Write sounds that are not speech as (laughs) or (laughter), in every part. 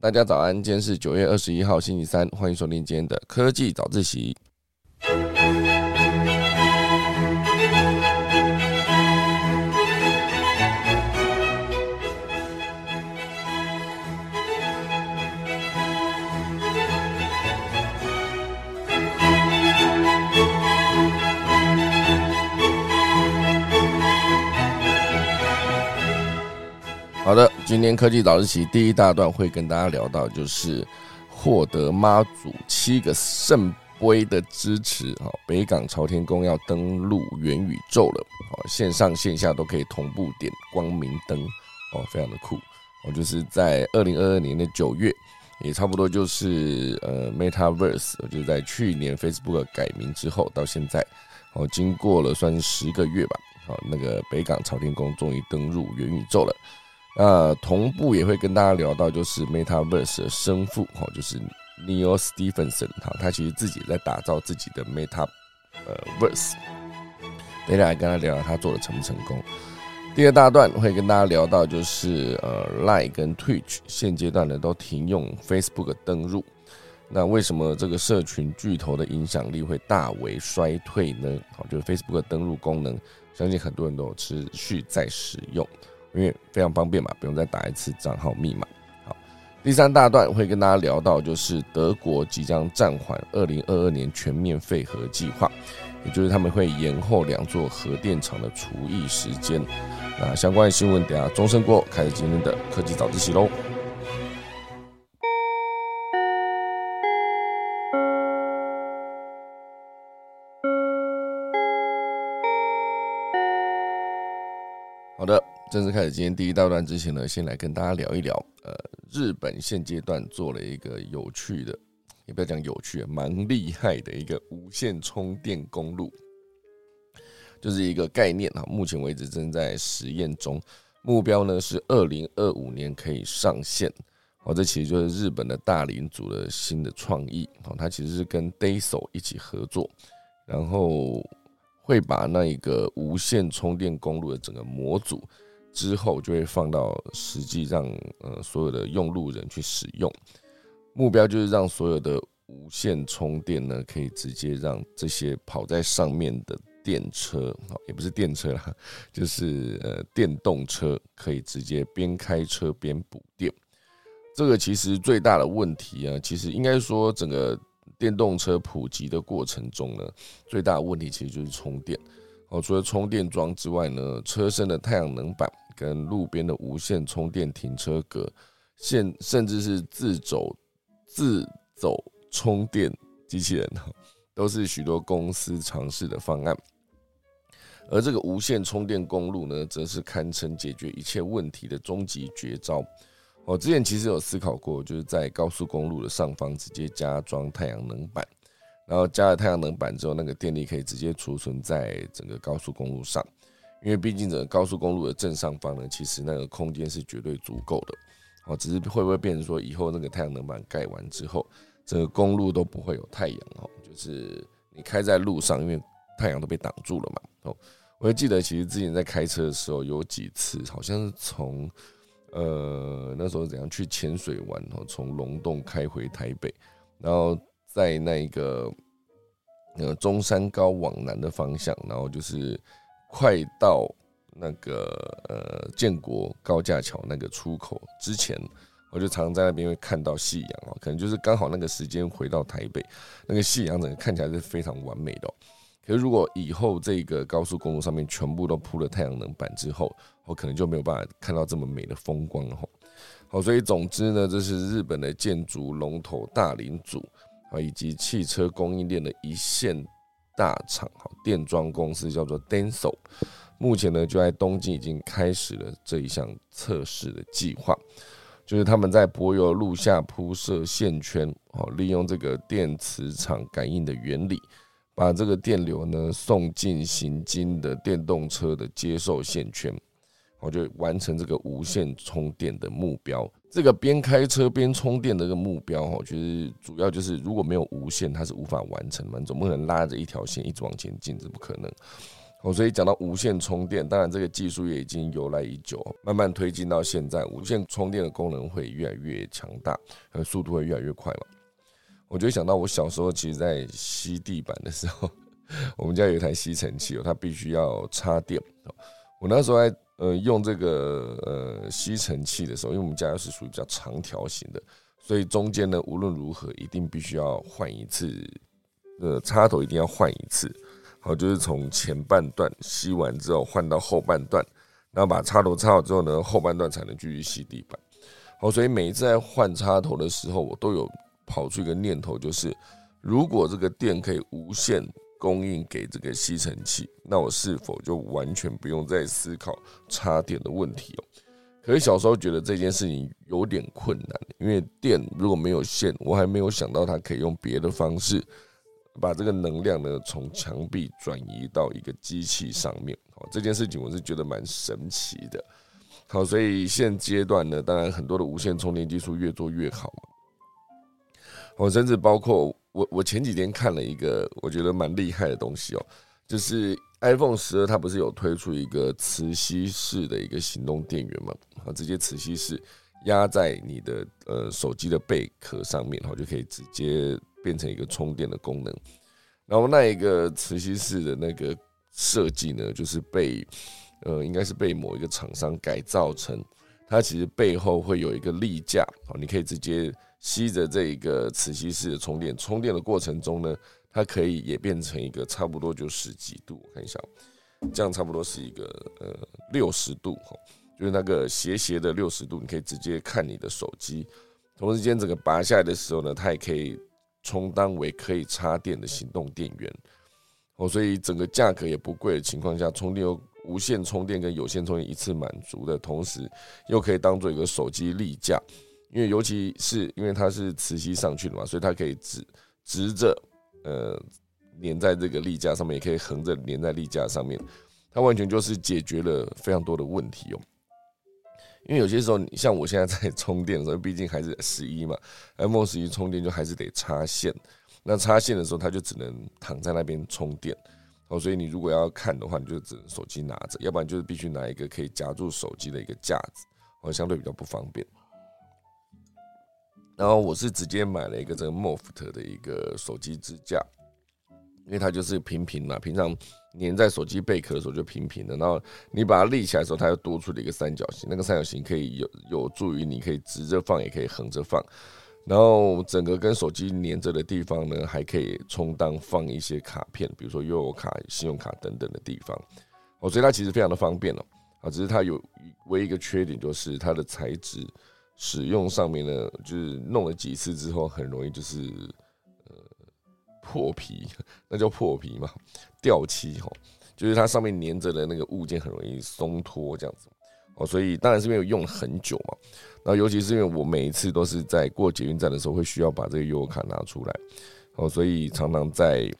大家早安，今天是九月二十一号，星期三，欢迎收听今天的科技早自习。好的，今天科技早自习第一大段会跟大家聊到，就是获得妈祖七个圣杯的支持，哈，北港朝天宫要登陆元宇宙了，好，线上线下都可以同步点光明灯，哦，非常的酷，哦，就是在二零二二年的九月，也差不多就是呃，MetaVerse，就是在去年 Facebook 改名之后到现在，哦，经过了算是十个月吧，好，那个北港朝天宫终于登入元宇宙了。那同步也会跟大家聊到，就是 MetaVerse 的生父哈，就是 Neil Stephenson 哈，他其实自己在打造自己的 Meta 呃 Verse，等下来跟他聊聊他做的成不成功。第二大段会跟大家聊到，就是呃 Line 跟 Twitch 现阶段呢都停用 Facebook 登入，那为什么这个社群巨头的影响力会大为衰退呢？好，就是 Facebook 登入功能，相信很多人都有持续在使用。因为非常方便嘛，不用再打一次账号密码。好，第三大段会跟大家聊到，就是德国即将暂缓二零二二年全面废核计划，也就是他们会延后两座核电厂的除役时间。那相关的新闻，等下钟声过开始今天的科技早自习喽。正式开始今天第一大段之前呢，先来跟大家聊一聊。呃，日本现阶段做了一个有趣的，也不要讲有趣，蛮厉害的一个无线充电公路，就是一个概念啊。目前为止正在实验中，目标呢是二零二五年可以上线。哦，这其实就是日本的大林组的新的创意。哦，它其实是跟 Daiso 一起合作，然后会把那一个无线充电公路的整个模组。之后就会放到实际让呃所有的用路人去使用，目标就是让所有的无线充电呢，可以直接让这些跑在上面的电车，也不是电车啦，就是呃电动车可以直接边开车边补电。这个其实最大的问题啊，其实应该说整个电动车普及的过程中呢，最大的问题其实就是充电。哦，除了充电桩之外呢，车身的太阳能板跟路边的无线充电停车格，现甚至是自走自走充电机器人，都是许多公司尝试的方案。而这个无线充电公路呢，则是堪称解决一切问题的终极绝招。我之前其实有思考过，就是在高速公路的上方直接加装太阳能板。然后加了太阳能板之后，那个电力可以直接储存在整个高速公路上，因为毕竟整个高速公路的正上方呢，其实那个空间是绝对足够的。哦，只是会不会变成说以后那个太阳能板盖完之后，整个公路都不会有太阳哦？就是你开在路上，因为太阳都被挡住了嘛。哦，我还记得其实之前在开车的时候有几次，好像是从呃那时候怎样去潜水玩哦从龙洞开回台北，然后。在那个呃中山高往南的方向，然后就是快到那个呃建国高架桥那个出口之前，我就常常在那边会看到夕阳哦，可能就是刚好那个时间回到台北，那个夕阳整个看起来是非常完美的哦。可是如果以后这个高速公路上面全部都铺了太阳能板之后，我可能就没有办法看到这么美的风光了。好，所以总之呢，这是日本的建筑龙头大林组。啊，以及汽车供应链的一线大厂，哈，电装公司叫做 Denso，目前呢就在东京已经开始了这一项测试的计划，就是他们在柏油路下铺设线圈，哦，利用这个电磁场感应的原理，把这个电流呢送进行经的电动车的接受线圈，我就完成这个无线充电的目标。这个边开车边充电的一个目标，哈，就是主要就是如果没有无线，它是无法完成嘛，总不可能拉着一条线一直往前进，这不可能。哦，所以讲到无线充电，当然这个技术也已经由来已久，慢慢推进到现在，无线充电的功能会越来越强大，呃，速度会越来越快嘛。我就想到我小时候，其实在吸地板的时候，(laughs) 我们家有一台吸尘器哦，它必须要插电。我那时候在呃用这个呃吸尘器的时候，因为我们家是属于比较长条形的，所以中间呢无论如何一定必须要换一次，呃插头一定要换一次。好，就是从前半段吸完之后换到后半段，然后把插头插好之后呢，后半段才能继续吸地板。好，所以每一次在换插头的时候，我都有跑出一个念头，就是如果这个电可以无限供应给这个吸尘器，那我是否就完全不用再思考插电的问题哦？可是小时候觉得这件事情有点困难，因为电如果没有线，我还没有想到它可以用别的方式。把这个能量呢从墙壁转移到一个机器上面，好这件事情我是觉得蛮神奇的。好，所以现阶段呢，当然很多的无线充电技术越做越好嘛。我甚至包括我，我前几天看了一个我觉得蛮厉害的东西哦，就是 iPhone 十二它不是有推出一个磁吸式的一个行动电源嘛？啊，直接磁吸式压在你的呃手机的贝壳上面，然后就可以直接。变成一个充电的功能，然后那一个磁吸式的那个设计呢，就是被呃，应该是被某一个厂商改造成，它其实背后会有一个立架，哦，你可以直接吸着这一个磁吸式的充电，充电的过程中呢，它可以也变成一个差不多就十几度，我看一下，这样差不多是一个呃六十度，哈，就是那个斜斜的六十度，你可以直接看你的手机，同时间整个拔下来的时候呢，它也可以。充当为可以插电的行动电源哦，所以整个价格也不贵的情况下，充电又无线充电跟有线充电一次满足的同时，又可以当做一个手机立架，因为尤其是因为它是磁吸上去的嘛，所以它可以直直着呃粘在这个立架上面，也可以横着粘在立架上面，它完全就是解决了非常多的问题哦。因为有些时候，你像我现在在充电的时候，毕竟还是十一嘛，iPhone 十一充电就还是得插线。那插线的时候，它就只能躺在那边充电。哦，所以你如果要看的话，你就只能手机拿着，要不然就是必须拿一个可以夹住手机的一个架子，哦，相对比较不方便。然后我是直接买了一个这个 Moft 的一个手机支架，因为它就是平平嘛，平常。粘在手机贝壳的时候就平平的，然后你把它立起来的时候，它又多出了一个三角形。那个三角形可以有有助于你可以直着放，也可以横着放。然后整个跟手机粘着的地方呢，还可以充当放一些卡片，比如说悠游卡、信用卡等等的地方。哦，所以它其实非常的方便哦。啊，只是它有唯一一个缺点，就是它的材质使用上面呢，就是弄了几次之后，很容易就是呃。破皮，(laughs) 那叫破皮嘛？掉漆哈，就是它上面粘着的那个物件很容易松脱这样子哦，所以当然是因为用了很久嘛。那尤其是因为我每一次都是在过捷运站的时候会需要把这个悠游卡拿出来哦，所以常常在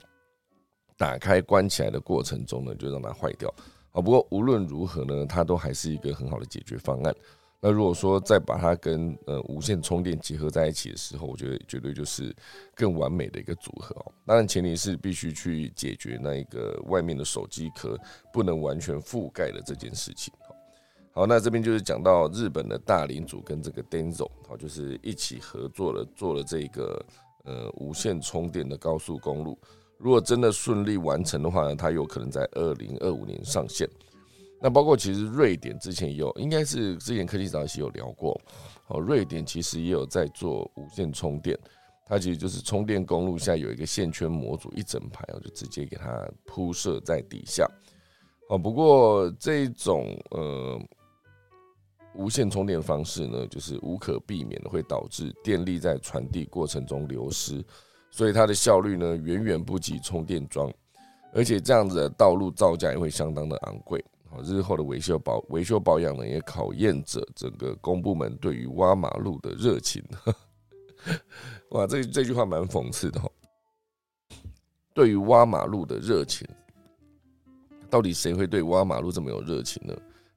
打开关起来的过程中呢，就让它坏掉啊。不过无论如何呢，它都还是一个很好的解决方案。那如果说再把它跟呃无线充电结合在一起的时候，我觉得绝对就是更完美的一个组合哦。当然前提是必须去解决那一个外面的手机壳不能完全覆盖的这件事情。好，那这边就是讲到日本的大领主跟这个 Denso 好，就是一起合作了做了这个呃无线充电的高速公路。如果真的顺利完成的话呢，它有可能在二零二五年上线。那包括其实瑞典之前也有，应该是之前科技早期有聊过，哦，瑞典其实也有在做无线充电，它其实就是充电公路下有一个线圈模组一整排，我就直接给它铺设在底下，哦，不过这种呃无线充电方式呢，就是无可避免的会导致电力在传递过程中流失，所以它的效率呢远远不及充电桩，而且这样子的道路造价也会相当的昂贵。好，日后的维修保维修保养呢，也考验着整个公部门对于挖马路的热情。(laughs) 哇，这这句话蛮讽刺的哈。对于挖马路的热情，到底谁会对挖马路这么有热情呢？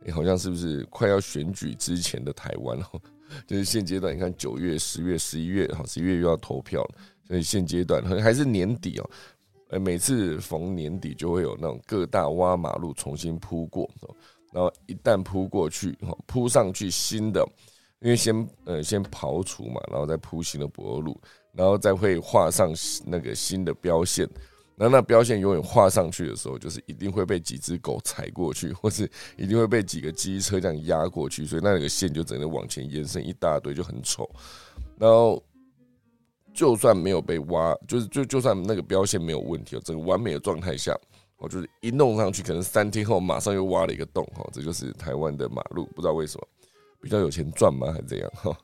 好像是不是快要选举之前的台湾哦？就是现阶段，你看九月、十月、十一月，哈，十一月又要投票，所以现阶段可能还是年底哦。呃，每次逢年底就会有那种各大挖马路重新铺过，然后一旦铺过去，铺上去新的，因为先呃先刨除嘛，然后再铺新的柏油路，然后再会画上那个新的标线。然后那标线永远画上去的时候，就是一定会被几只狗踩过去，或是一定会被几个机车这样压过去，所以那个线就整个往前延伸一大堆，就很丑。然后就算没有被挖，就是就就算那个标线没有问题，整个完美的状态下，我就是一弄上去，可能三天后马上又挖了一个洞，哈，这就是台湾的马路，不知道为什么比较有钱赚吗，还是怎样？哈，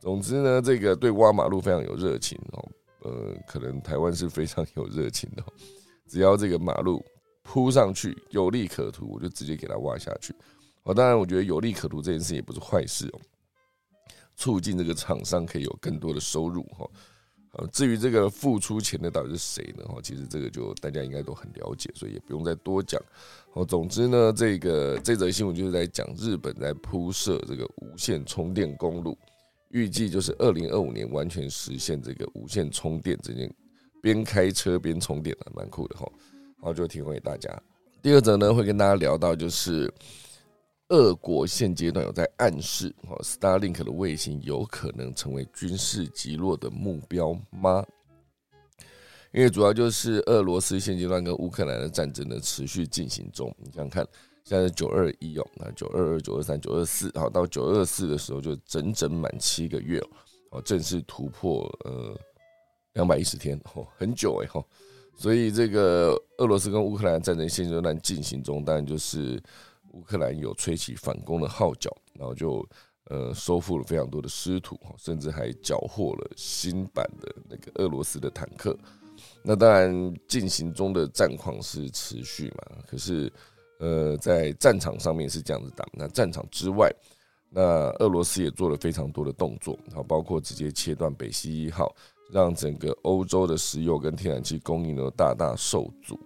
总之呢，这个对挖马路非常有热情哦。呃，可能台湾是非常有热情的，(laughs) 只要这个马路铺上去有利可图，我就直接给它挖下去。哦，当然，我觉得有利可图这件事也不是坏事哦，促进这个厂商可以有更多的收入哈。呃，至于这个付出钱的到底是谁呢？哈，其实这个就大家应该都很了解，所以也不用再多讲。哦，总之呢，这个这则新闻就是在讲日本在铺设这个无线充电公路。预计就是二零二五年完全实现这个无线充电，这件边开车边充电的，蛮酷的哈。然后就提供给大家。第二则呢，会跟大家聊到，就是俄国现阶段有在暗示，哦，Starlink 的卫星有可能成为军事击落的目标吗？因为主要就是俄罗斯现阶段跟乌克兰的战争呢持续进行中，你想想看。现在是九二一哦，那九二二、九二三、九二四，好到九二四的时候就整整满七个月哦，正式突破呃两百一十天哦，很久哎哈，所以这个俄罗斯跟乌克兰战争现阶段进行中，当然就是乌克兰有吹起反攻的号角，然后就呃收复了非常多的失土，甚至还缴获了新版的那个俄罗斯的坦克。那当然进行中的战况是持续嘛，可是。呃，在战场上面是这样子打，那战场之外，那俄罗斯也做了非常多的动作，然后包括直接切断北溪一号，让整个欧洲的石油跟天然气供应都大大受阻。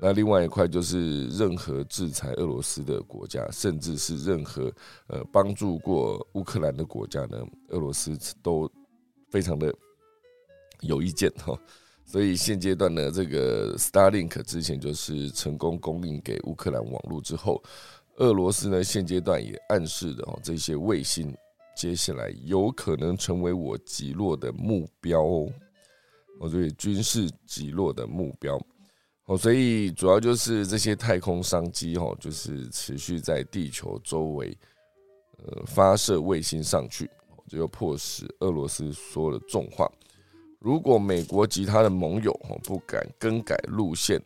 那另外一块就是任何制裁俄罗斯的国家，甚至是任何呃帮助过乌克兰的国家呢，俄罗斯都非常的有意见哈。所以现阶段呢，这个 Starlink 之前就是成功供应给乌克兰网络之后，俄罗斯呢现阶段也暗示的哦，这些卫星接下来有可能成为我击落的目标哦，所以军事击落的目标哦，所以主要就是这些太空商机哦，就是持续在地球周围呃发射卫星上去，这就迫使俄罗斯说了重话。如果美国及他的盟友不敢更改路线，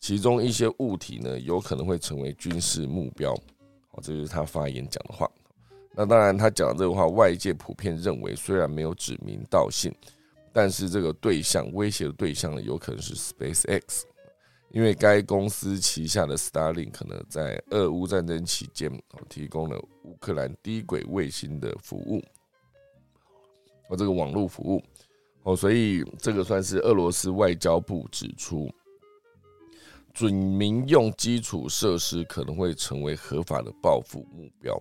其中一些物体呢，有可能会成为军事目标。哦，这就是他发言讲的话。那当然，他讲的这个话，外界普遍认为，虽然没有指名道姓，但是这个对象威胁的对象呢，有可能是 SpaceX，因为该公司旗下的 Starlink 呢，在俄乌战争期间，提供了乌克兰低轨卫星的服务，和这个网络服务。哦，所以这个算是俄罗斯外交部指出，准民用基础设施可能会成为合法的报复目标。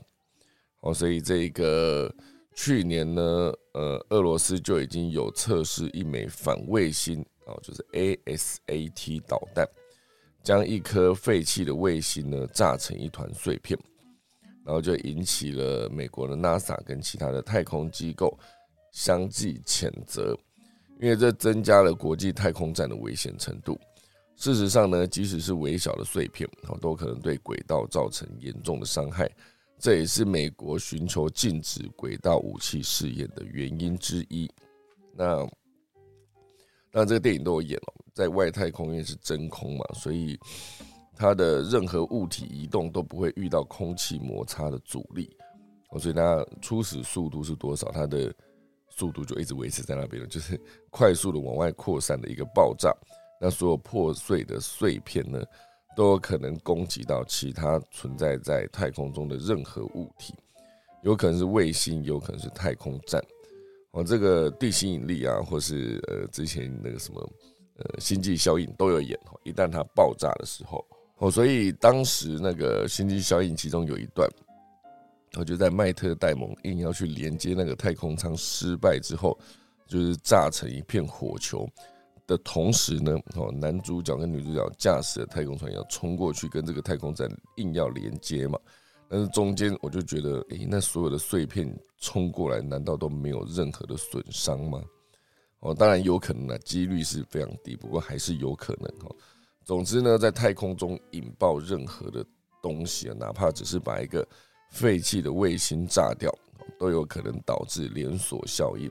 哦，所以这个去年呢，呃，俄罗斯就已经有测试一枚反卫星，哦，就是 ASAT 导弹，将一颗废弃的卫星呢炸成一团碎片，然后就引起了美国的 NASA 跟其他的太空机构相继谴责。因为这增加了国际太空站的危险程度。事实上呢，即使是微小的碎片，都可能对轨道造成严重的伤害。这也是美国寻求禁止轨道武器试验的原因之一。那，那这个电影都有演了，在外太空因为是真空嘛，所以它的任何物体移动都不会遇到空气摩擦的阻力。所以它初始速度是多少？它的速度就一直维持在那边了，就是 (laughs) 快速的往外扩散的一个爆炸。那所有破碎的碎片呢，都有可能攻击到其他存在在太空中的任何物体，有可能是卫星，有可能是太空站。哦，这个地心引力啊，或是呃之前那个什么呃星际效应都有演。一旦它爆炸的时候，哦，所以当时那个星际效应其中有一段。我就在麦特戴蒙硬要去连接那个太空舱失败之后，就是炸成一片火球，的同时呢，哦，男主角跟女主角驾驶的太空船要冲过去跟这个太空站硬要连接嘛，但是中间我就觉得，诶，那所有的碎片冲过来，难道都没有任何的损伤吗？哦，当然有可能啊，几率是非常低，不过还是有可能哈。总之呢，在太空中引爆任何的东西啊，哪怕只是把一个废弃的卫星炸掉，都有可能导致连锁效应。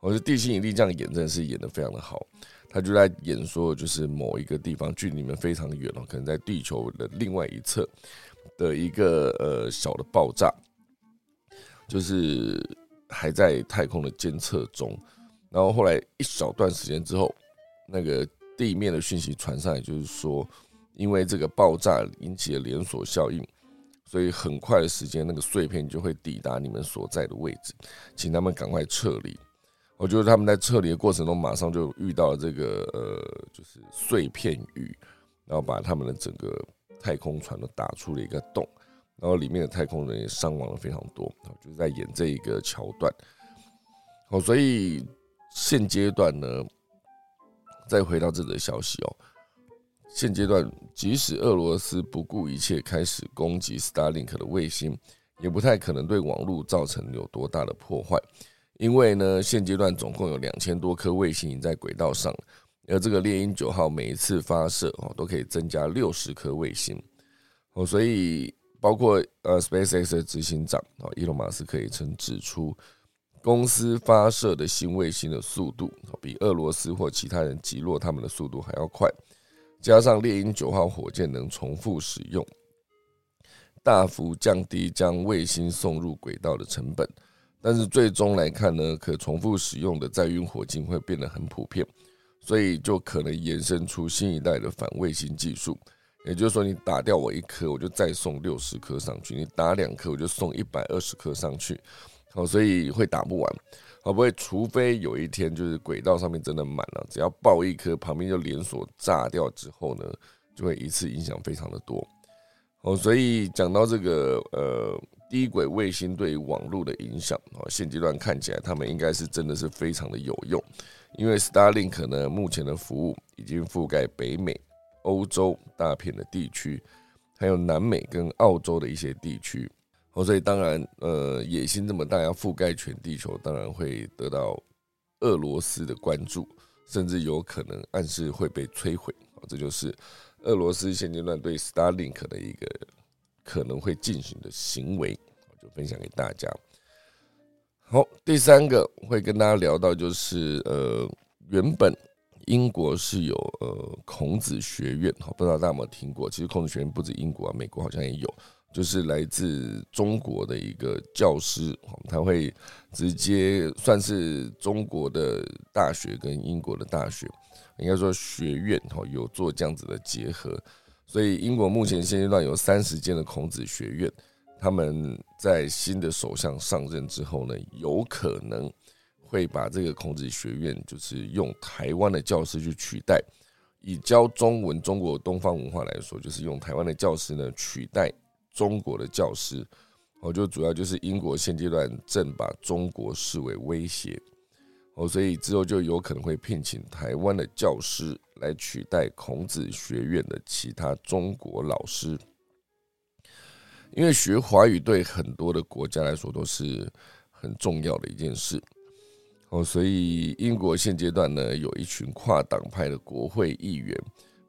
我觉得地心引力这样演真的是演的非常的好，他就在演说，就是某一个地方距离你们非常远哦，可能在地球的另外一侧的一个呃小的爆炸，就是还在太空的监测中。然后后来一小段时间之后，那个地面的讯息传上来，就是说，因为这个爆炸引起了连锁效应，所以很快的时间，那个碎片就会抵达你们所在的位置，请他们赶快撤离。我觉得他们在撤离的过程中，马上就遇到了这个呃，就是碎片雨，然后把他们的整个太空船都打出了一个洞，然后里面的太空人也伤亡了非常多。就是在演这一个桥段。好，所以。现阶段呢，再回到这则消息哦。现阶段，即使俄罗斯不顾一切开始攻击 Starlink 的卫星，也不太可能对网络造成有多大的破坏，因为呢，现阶段总共有两千多颗卫星在轨道上，而这个猎鹰九号每一次发射哦，都可以增加六十颗卫星哦，所以包括呃 SpaceX 的执行长哦，伊隆马斯克也曾指出。公司发射的新卫星的速度比俄罗斯或其他人击落他们的速度还要快，加上猎鹰九号火箭能重复使用，大幅降低将卫星送入轨道的成本。但是最终来看呢，可重复使用的载运火箭会变得很普遍，所以就可能延伸出新一代的反卫星技术。也就是说，你打掉我一颗，我就再送六十颗上去；你打两颗，我就送一百二十颗上去。好，所以会打不完，会不会？除非有一天就是轨道上面真的满了，只要爆一颗，旁边就连锁炸掉之后呢，就会一次影响非常的多。哦，所以讲到这个呃低轨卫星对网络的影响，哦，现阶段看起来他们应该是真的是非常的有用，因为 Starlink 呢目前的服务已经覆盖北美、欧洲大片的地区，还有南美跟澳洲的一些地区。哦，所以当然，呃，野心这么大，要覆盖全地球，当然会得到俄罗斯的关注，甚至有可能暗示会被摧毁。哦，这就是俄罗斯现阶段对 Starlink 的一个可能会进行的行为，就分享给大家。好，第三个会跟大家聊到，就是呃，原本英国是有呃孔子学院，哈，不知道大家有没有听过？其实孔子学院不止英国啊，美国好像也有。就是来自中国的一个教师，他会直接算是中国的大学跟英国的大学，应该说学院哈有做这样子的结合，所以英国目前现阶段有三十间的孔子学院，他们在新的首相上任之后呢，有可能会把这个孔子学院就是用台湾的教师去取代，以教中文中国东方文化来说，就是用台湾的教师呢取代。中国的教师，我就主要就是英国现阶段正把中国视为威胁，哦，所以之后就有可能会聘请台湾的教师来取代孔子学院的其他中国老师，因为学华语对很多的国家来说都是很重要的一件事，哦，所以英国现阶段呢有一群跨党派的国会议员。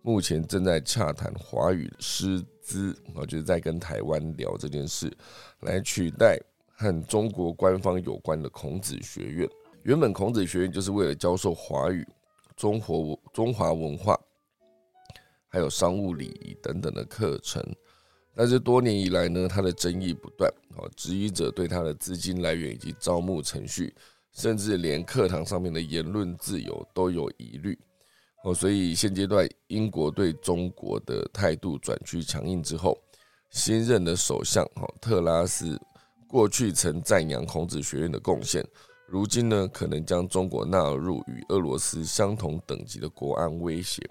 目前正在洽谈华语师资，我就是在跟台湾聊这件事，来取代和中国官方有关的孔子学院。原本孔子学院就是为了教授华语、中国中华文化，还有商务礼仪等等的课程，但是多年以来呢，它的争议不断，啊，质疑者对它的资金来源以及招募程序，甚至连课堂上面的言论自由都有疑虑。哦，所以现阶段英国对中国的态度转趋强硬之后，新任的首相哈特拉斯过去曾赞扬孔子学院的贡献，如今呢可能将中国纳入与俄罗斯相同等级的国安威胁。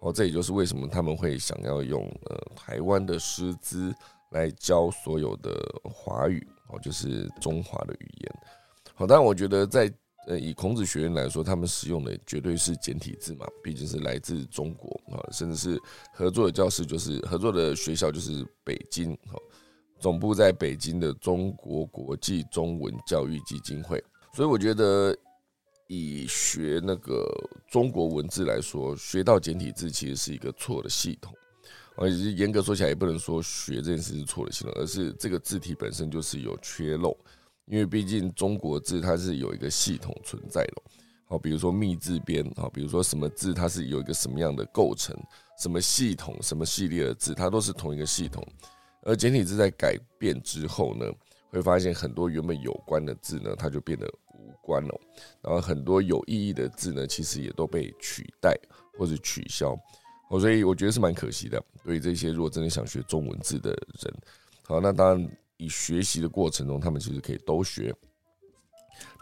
哦，这也就是为什么他们会想要用呃台湾的师资来教所有的华语哦，就是中华的语言。好，但我觉得在呃，以孔子学院来说，他们使用的绝对是简体字嘛，毕竟是来自中国啊，甚至是合作的教室就是合作的学校就是北京，总部在北京的中国国际中文教育基金会，所以我觉得以学那个中国文字来说，学到简体字其实是一个错的系统。而且严格说起来，也不能说学这件事是错的系统，而是这个字体本身就是有缺漏。因为毕竟中国字它是有一个系统存在的，好，比如说密字边，好，比如说什么字它是有一个什么样的构成，什么系统，什么系列的字，它都是同一个系统。而简体字在改变之后呢，会发现很多原本有关的字呢，它就变得无关了。然后很多有意义的字呢，其实也都被取代或者取消。哦，所以我觉得是蛮可惜的。对于这些如果真的想学中文字的人，好，那当然以学习的过程中，他们其实可以都学。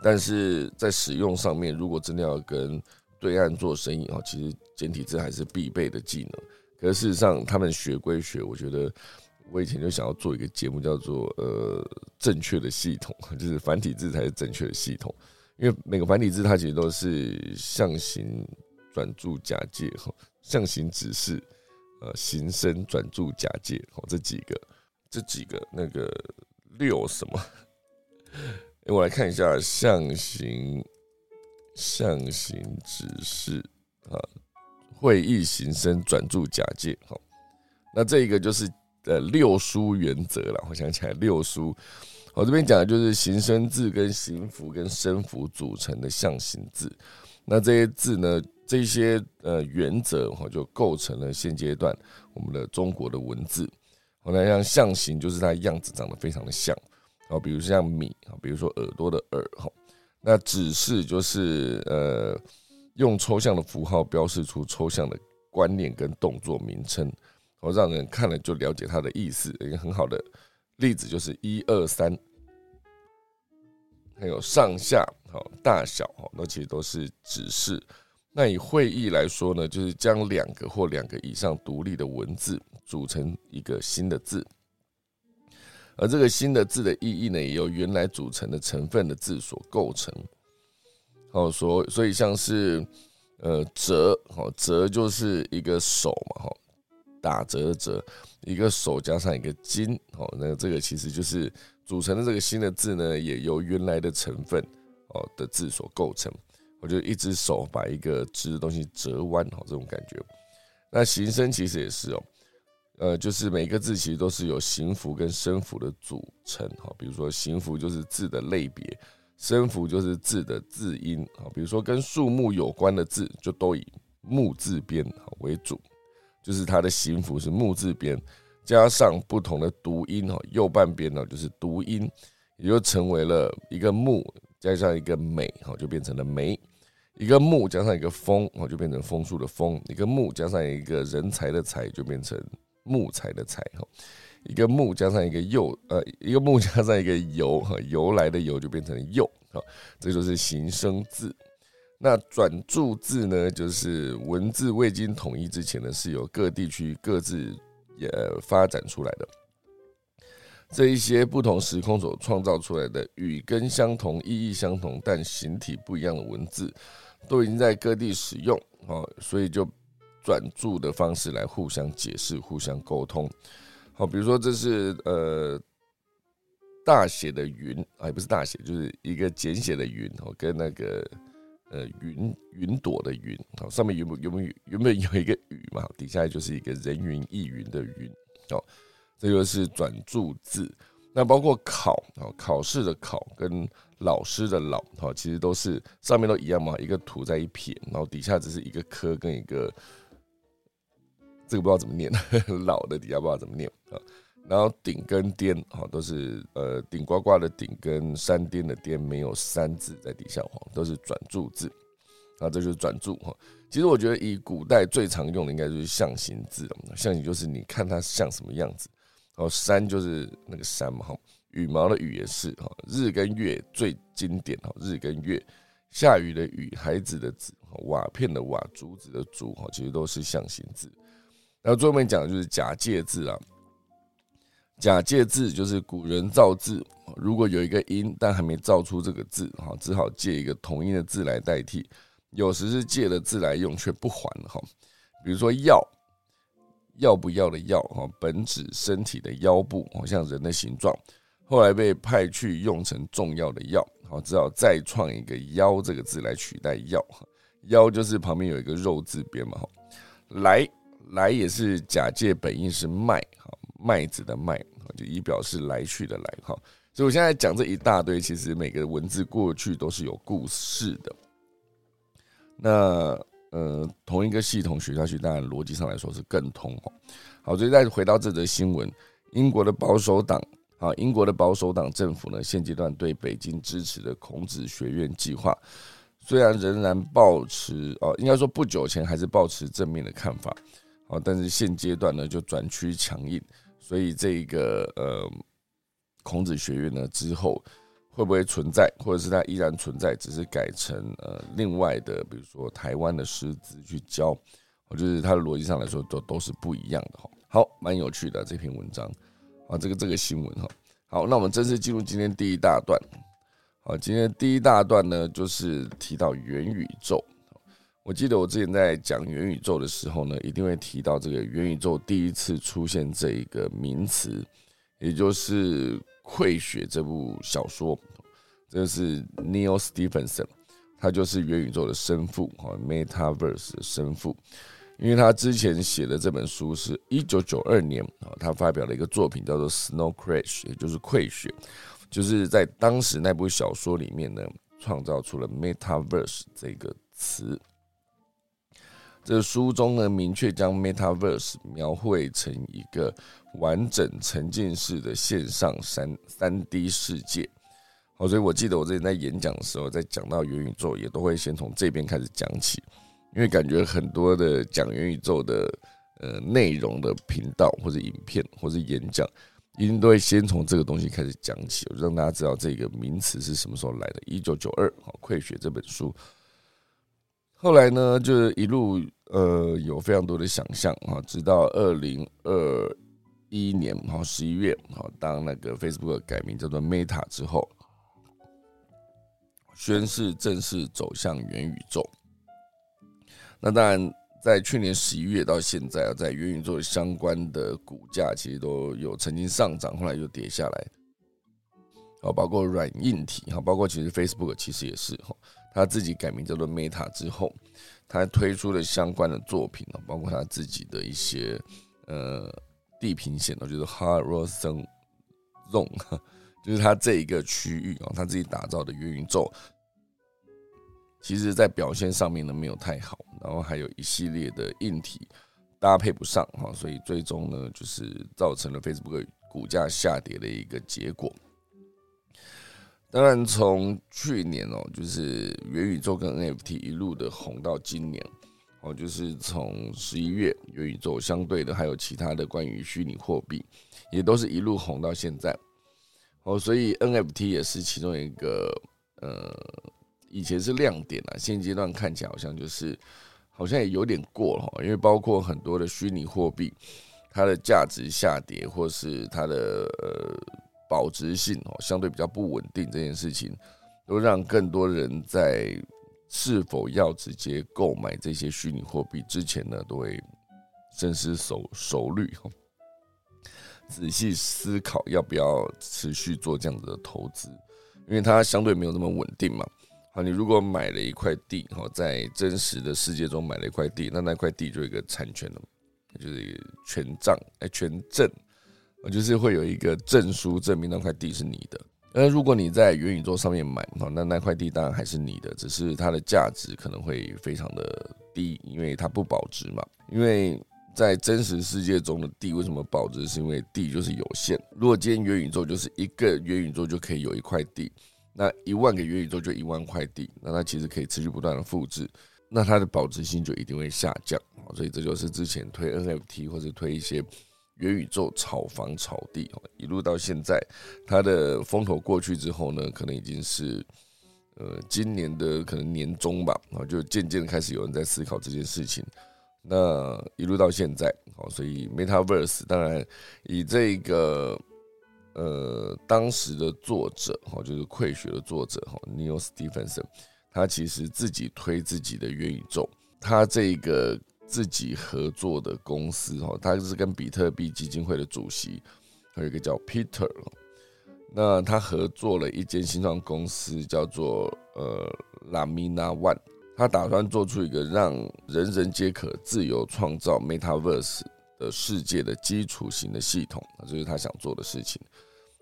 但是在使用上面，如果真的要跟对岸做生意啊，其实简体字还是必备的技能。可是事实上，他们学归学，我觉得我以前就想要做一个节目，叫做呃正确的系统，(laughs) 就是繁体字才是正确的系统，因为每个繁体字它其实都是象形转注假借哈。象形指示，呃，形声转注假借，哦，这几个，这几个那个六什么？(laughs) 我来看一下象形，象形指示啊，会意形声转注假借，好，那这一个就是呃六书原则了。我想起来六书，我这边讲的就是形声字跟形符跟声符组成的象形字，那这些字呢？这些呃原则哈，就构成了现阶段我们的中国的文字。好，那像象形，就是它样子长得非常的像。好，比如像米啊，比如说耳朵的耳哈。那指示就是呃，用抽象的符号标示出抽象的观念跟动作名称，好让人看了就了解它的意思。一个很好的例子就是一二三，还有上下好大小哈，那其实都是指示。那以会意来说呢，就是将两个或两个以上独立的文字组成一个新的字，而这个新的字的意义呢，也由原来组成的成分的字所构成。好，所所以像是呃折，好折就是一个手嘛，哈，打折的折，一个手加上一个金，好，那这个其实就是组成的这个新的字呢，也由原来的成分哦的字所构成。我就一只手把一个直的东西折弯，好这种感觉。那形声其实也是哦，呃，就是每个字其实都是有形符跟声符的组成，哈。比如说形符就是字的类别，声符就是字的字音，啊。比如说跟树木有关的字，就都以木字边为主，就是它的形符是木字边，加上不同的读音，哈，右半边呢就是读音，也就成为了一个木加上一个美，哈，就变成了梅。一个木加上一个风，哦，就变成枫树的枫；一个木加上一个人才的才，就变成木材的材。哈，一个木加上一个又，呃，一个木加上一个由，哈，由来的由就变成又。哈，这就是形声字。那转注字呢，就是文字未经统一之前呢，是由各地区各自也发展出来的。这一些不同时空所创造出来的语根相同、意义相同但形体不一样的文字，都已经在各地使用，哦，所以就转注的方式来互相解释、互相沟通。好，比如说这是呃大写的云，啊，也不是大写，就是一个简写的云，哦，跟那个呃云云朵的云，好，上面有有有原本有一个雨嘛，底下就是一个人云亦云的云，哦。这个是转注字，那包括考啊，考试的考跟老师的老哈，其实都是上面都一样嘛，一个土在一撇，然后底下只是一个科跟一个，这个不知道怎么念，(laughs) 老的底下不知道怎么念啊，然后顶跟颠哈都是呃顶呱呱的顶跟山巅的巅没有山字在底下哈，都是转注字，那，这就是转注哈。其实我觉得以古代最常用的应该就是象形字象形就是你看它像什么样子。然后山就是那个山嘛，哈，羽毛的羽也是哈，日跟月最经典哈，日跟月，下雨的雨，孩子的子，瓦片的瓦，竹子的竹，哈，其实都是象形字。然后最后面讲的就是假借字啊，假借字就是古人造字，如果有一个音但还没造出这个字，哈，只好借一个同音的字来代替。有时是借了字来用却不还，哈。比如说要要不要的要，哈，本指身体的腰部，好像人的形状，后来被派去用成重要的要，好，只好再创一个腰这个字来取代要，腰就是旁边有一个肉字边嘛，哈。来来也是假借本意是麦，哈，麦子的麦。就以表示来去的来哈，所以我现在讲这一大堆，其实每个文字过去都是有故事的。那呃，同一个系统学下去，当然逻辑上来说是更通哦。好，所以再回到这则新闻，英国的保守党啊，英国的保守党政府呢，现阶段对北京支持的孔子学院计划，虽然仍然保持哦，应该说不久前还是保持正面的看法，好，但是现阶段呢，就转趋强硬。所以这个呃孔子学院呢之后会不会存在，或者是它依然存在，只是改成呃另外的，比如说台湾的师资去教，我觉得它的逻辑上来说都都是不一样的哈。好，蛮有趣的这篇文章啊，这个这个新闻哈。好，那我们正式进入今天第一大段。好，今天第一大段呢就是提到元宇宙。我记得我之前在讲元宇宙的时候呢，一定会提到这个元宇宙第一次出现这一个名词，也就是《溃血》这部小说，这是 Neil Stephenson，他就是元宇宙的生父哈，Metaverse 的生父，因为他之前写的这本书是一九九二年啊，他发表了一个作品叫做《Snow Crash》，也就是《溃血》，就是在当时那部小说里面呢，创造出了 Metaverse 这个词。这书中呢，明确将 Metaverse 描绘成一个完整沉浸式的线上三三 D 世界。好，所以我记得我之前在演讲的时候，在讲到元宇宙，也都会先从这边开始讲起，因为感觉很多的讲元宇宙的呃内容的频道或者影片或者演讲，一定都会先从这个东西开始讲起，让大家知道这个名词是什么时候来的。一九九二，好，《溃血》这本书。后来呢，就是一路呃有非常多的想象啊，直到二零二一年哈十一月哈，当那个 Facebook 改名叫做 Meta 之后，宣誓正式走向元宇宙。那当然，在去年十一月到现在啊，在元宇宙相关的股价其实都有曾经上涨，后来又跌下来。啊，包括软硬体哈，包括其实 Facebook 其实也是哈。他自己改名叫做 Meta 之后，他推出了相关的作品哦，包括他自己的一些呃地平线哦，就是 Horizon Zone，(laughs) 就是他这一个区域啊，他自己打造的元宇宙，其实在表现上面呢没有太好，然后还有一系列的硬体搭配不上哈，所以最终呢就是造成了 Facebook 股价下跌的一个结果。当然，从去年哦，就是元宇宙跟 NFT 一路的红到今年哦，就是从十一月元宇宙相对的，还有其他的关于虚拟货币，也都是一路红到现在哦，所以 NFT 也是其中一个呃，以前是亮点啊，现阶段看起来好像就是好像也有点过了，因为包括很多的虚拟货币，它的价值下跌，或是它的呃。保值性哦，相对比较不稳定，这件事情都让更多人在是否要直接购买这些虚拟货币之前呢，都会深思熟熟虑哈，仔细思考要不要持续做这样子的投资，因为它相对没有那么稳定嘛。好，你如果买了一块地哈，在真实的世界中买了一块地，那那块地就有一个产权了，就是权杖哎权证。我就是会有一个证书证明那块地是你的。而如果你在元宇宙上面买，那那块地当然还是你的，只是它的价值可能会非常的低，因为它不保值嘛。因为在真实世界中的地为什么保值？是因为地就是有限。如果今天元宇宙就是一个元宇宙就可以有一块地，那一万个元宇宙就一万块地，那它其实可以持续不断的复制，那它的保值性就一定会下降。所以这就是之前推 NFT 或者推一些。元宇宙炒房炒地一路到现在，它的风头过去之后呢，可能已经是呃今年的可能年中吧，然后就渐渐开始有人在思考这件事情。那一路到现在，好，所以 Metaverse 当然以这个呃，当时的作者哈，就是《溃学》的作者哈，Neil Stephenson，他其实自己推自己的元宇宙，他这个自己合作的公司哈，他是跟比特币基金会的主席，还有一个叫 Peter，那他合作了一间新创公司，叫做呃 Lamina One，他打算做出一个让人人皆可自由创造 Metaverse。的世界的基础型的系统啊，这是他想做的事情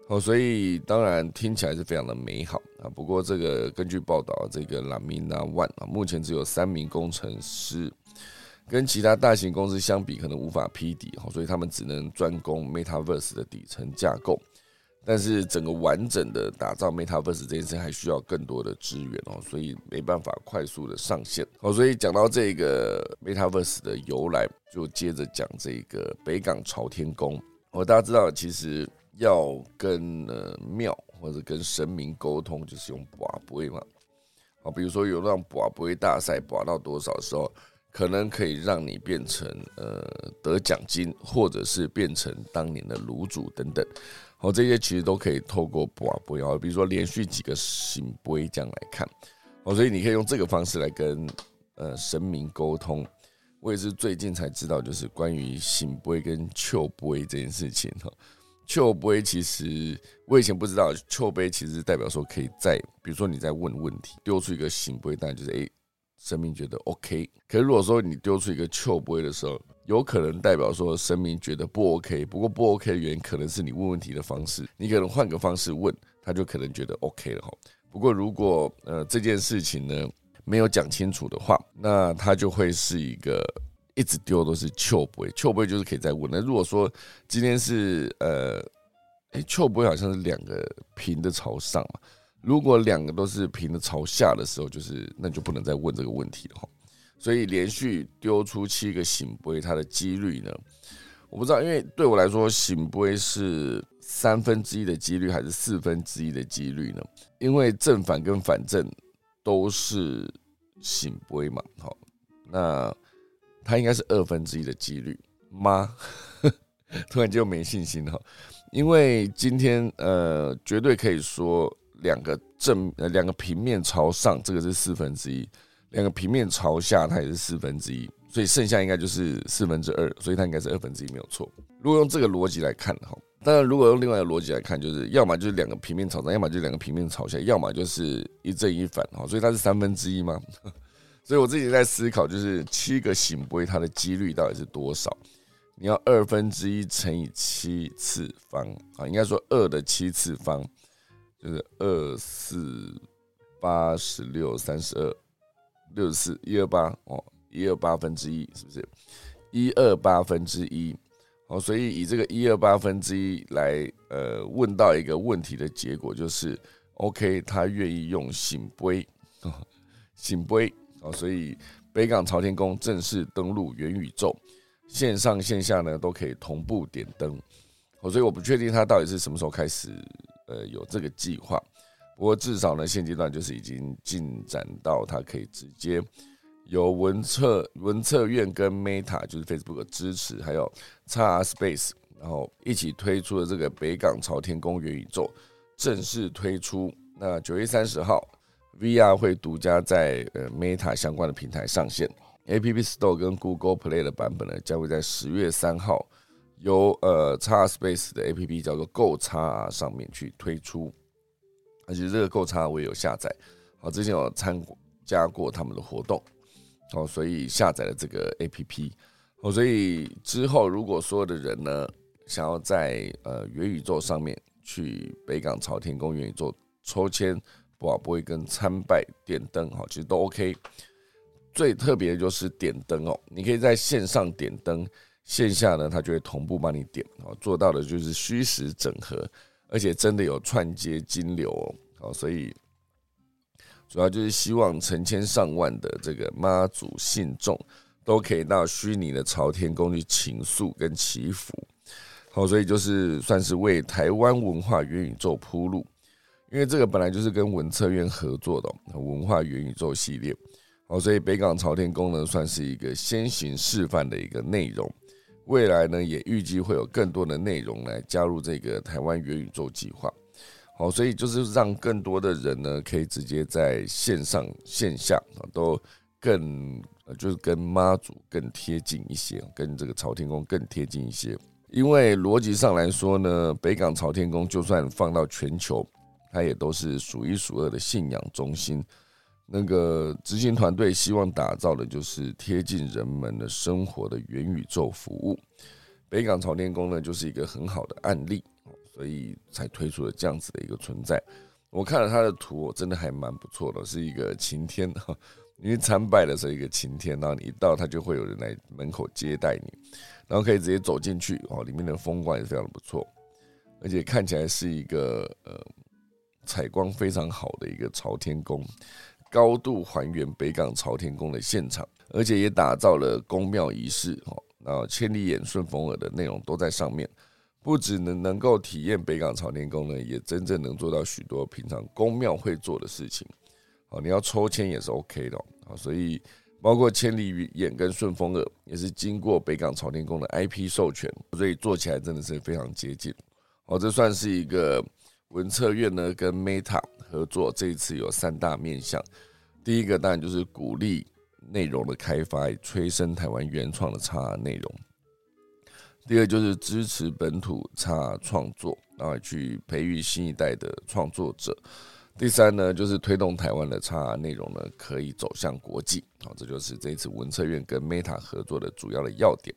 哦，所以当然听起来是非常的美好啊。不过这个根据报道，这个 Lamina One 啊，目前只有三名工程师，跟其他大型公司相比，可能无法匹敌哈，所以他们只能专攻 Metaverse 的底层架构。但是整个完整的打造 Metaverse 这件事还需要更多的资源哦，所以没办法快速的上线哦。所以讲到这个 Metaverse 的由来，就接着讲这个北港朝天宫。哦，大家知道，其实要跟呃庙或者跟神明沟通，就是用卜卜嘛。好，比如说有那种卜卜大赛，卜到多少时候，可能可以让你变成呃得奖金，或者是变成当年的炉主等等。好，这些其实都可以透过卜卜要，比如说连续几个醒杯这样来看。哦，所以你可以用这个方式来跟呃神明沟通。我也是最近才知道，就是关于醒杯跟秋杯这件事情哈。秋杯其实我以前不知道，秋杯其实代表说可以在，比如说你在问问题，丢出一个醒杯，但就是诶。神明觉得 OK，可是如果说你丢出一个糗杯的时候，有可能代表说神明觉得不 OK。不过不 OK 的原因可能是你问问题的方式，你可能换个方式问，他就可能觉得 OK 了哈。不过如果呃这件事情呢没有讲清楚的话，那他就会是一个一直丢都是糗杯，糗杯就是可以再问。那如果说今天是呃，哎糗杯好像是两个平的朝上嘛。如果两个都是平的朝下的时候，就是那就不能再问这个问题了哈。所以连续丢出七个醒杯，它的几率呢，我不知道，因为对我来说，醒杯是三分之一的几率还是四分之一的几率呢？因为正反跟反正都是醒杯嘛，好，那它应该是二分之一的几率吗？(laughs) 突然就没信心了，因为今天呃，绝对可以说。两个正呃两个平面朝上，这个是四分之一；两个平面朝下，它也是四分之一，所以剩下应该就是四分之二，所以它应该是二分之一没有错。如果用这个逻辑来看哈，当然如果用另外一个逻辑来看，就是要么就是两个平面朝上，要么就是两个平面朝下，要么就是一正一反哈，所以它是三分之一吗？(laughs) 所以我自己在思考，就是七个醒杯它的几率到底是多少？你要二分之一乘以七次方啊，应该说二的七次方。就是二四八十六三十二六十四一二八哦，一二八分之一是不是？一二八分之一哦，所以以这个一二八分之一来呃问到一个问题的结果就是 OK，他愿意用醒杯啊醒杯哦，所以北港朝天宫正式登陆元宇宙，线上线下呢都可以同步点灯哦，所以我不确定他到底是什么时候开始。呃，有这个计划，不过至少呢，现阶段就是已经进展到它可以直接由文策文策院跟 Meta 就是 Facebook 支持，还有 XR Space，然后一起推出的这个北港朝天宫元宇宙正式推出。那九月三十号，VR 会独家在呃 Meta 相关的平台上线，App Store 跟 Google Play 的版本呢，将会在十月三号。由呃叉 Space 的 A P P 叫做购叉上面去推出，而且这个购叉我也有下载，好，之前有参加过他们的活动，哦，所以下载了这个 A P P，哦，所以之后如果所有的人呢想要在呃元宇宙上面去北港朝天宫元宇宙抽签，不不会跟参拜点灯，哈，其实都 OK。最特别的就是点灯哦，你可以在线上点灯。线下呢，它就会同步帮你点哦，做到的就是虚实整合，而且真的有串接金流哦，所以主要就是希望成千上万的这个妈祖信众都可以到虚拟的朝天宫去请诉跟祈福，好，所以就是算是为台湾文化元宇宙铺路，因为这个本来就是跟文策院合作的文化元宇宙系列，好，所以北港朝天宫呢算是一个先行示范的一个内容。未来呢，也预计会有更多的内容来加入这个台湾元宇宙计划。好，所以就是让更多的人呢，可以直接在线上线下啊，都更就是跟妈祖更贴近一些，跟这个朝天宫更贴近一些。因为逻辑上来说呢，北港朝天宫就算放到全球，它也都是数一数二的信仰中心。那个执行团队希望打造的就是贴近人们的生活的元宇宙服务。北港朝天宫呢，就是一个很好的案例，所以才推出了这样子的一个存在。我看了他的图，真的还蛮不错的，是一个晴天哈，(laughs) 因为参拜的时候一个晴天，然后你一到，他就会有人来门口接待你，然后可以直接走进去哦，里面的风光也非常的不错，而且看起来是一个呃采光非常好的一个朝天宫。高度还原北港朝天宫的现场，而且也打造了宫庙仪式哦，那千里眼、顺风耳的内容都在上面，不只能能够体验北港朝天宫呢，也真正能做到许多平常宫庙会做的事情。哦，你要抽签也是 OK 的啊，所以包括千里眼跟顺风耳也是经过北港朝天宫的 IP 授权，所以做起来真的是非常接近。哦，这算是一个文策院呢跟 Meta。合作这一次有三大面向，第一个当然就是鼓励内容的开发，催生台湾原创的差内容；第二就是支持本土差创作，然后去培育新一代的创作者；第三呢就是推动台湾的差内容呢可以走向国际。好，这就是这一次文策院跟 Meta 合作的主要的要点。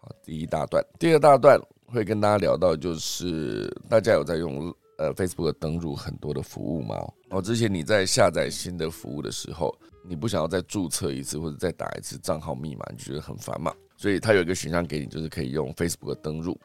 好，第一大段，第二大段会跟大家聊到，就是大家有在用。呃，Facebook 登录很多的服务嘛，哦，之前你在下载新的服务的时候，你不想要再注册一次或者再打一次账号密码，你就觉得很烦嘛？所以它有一个选项给你，就是可以用 Facebook 登录。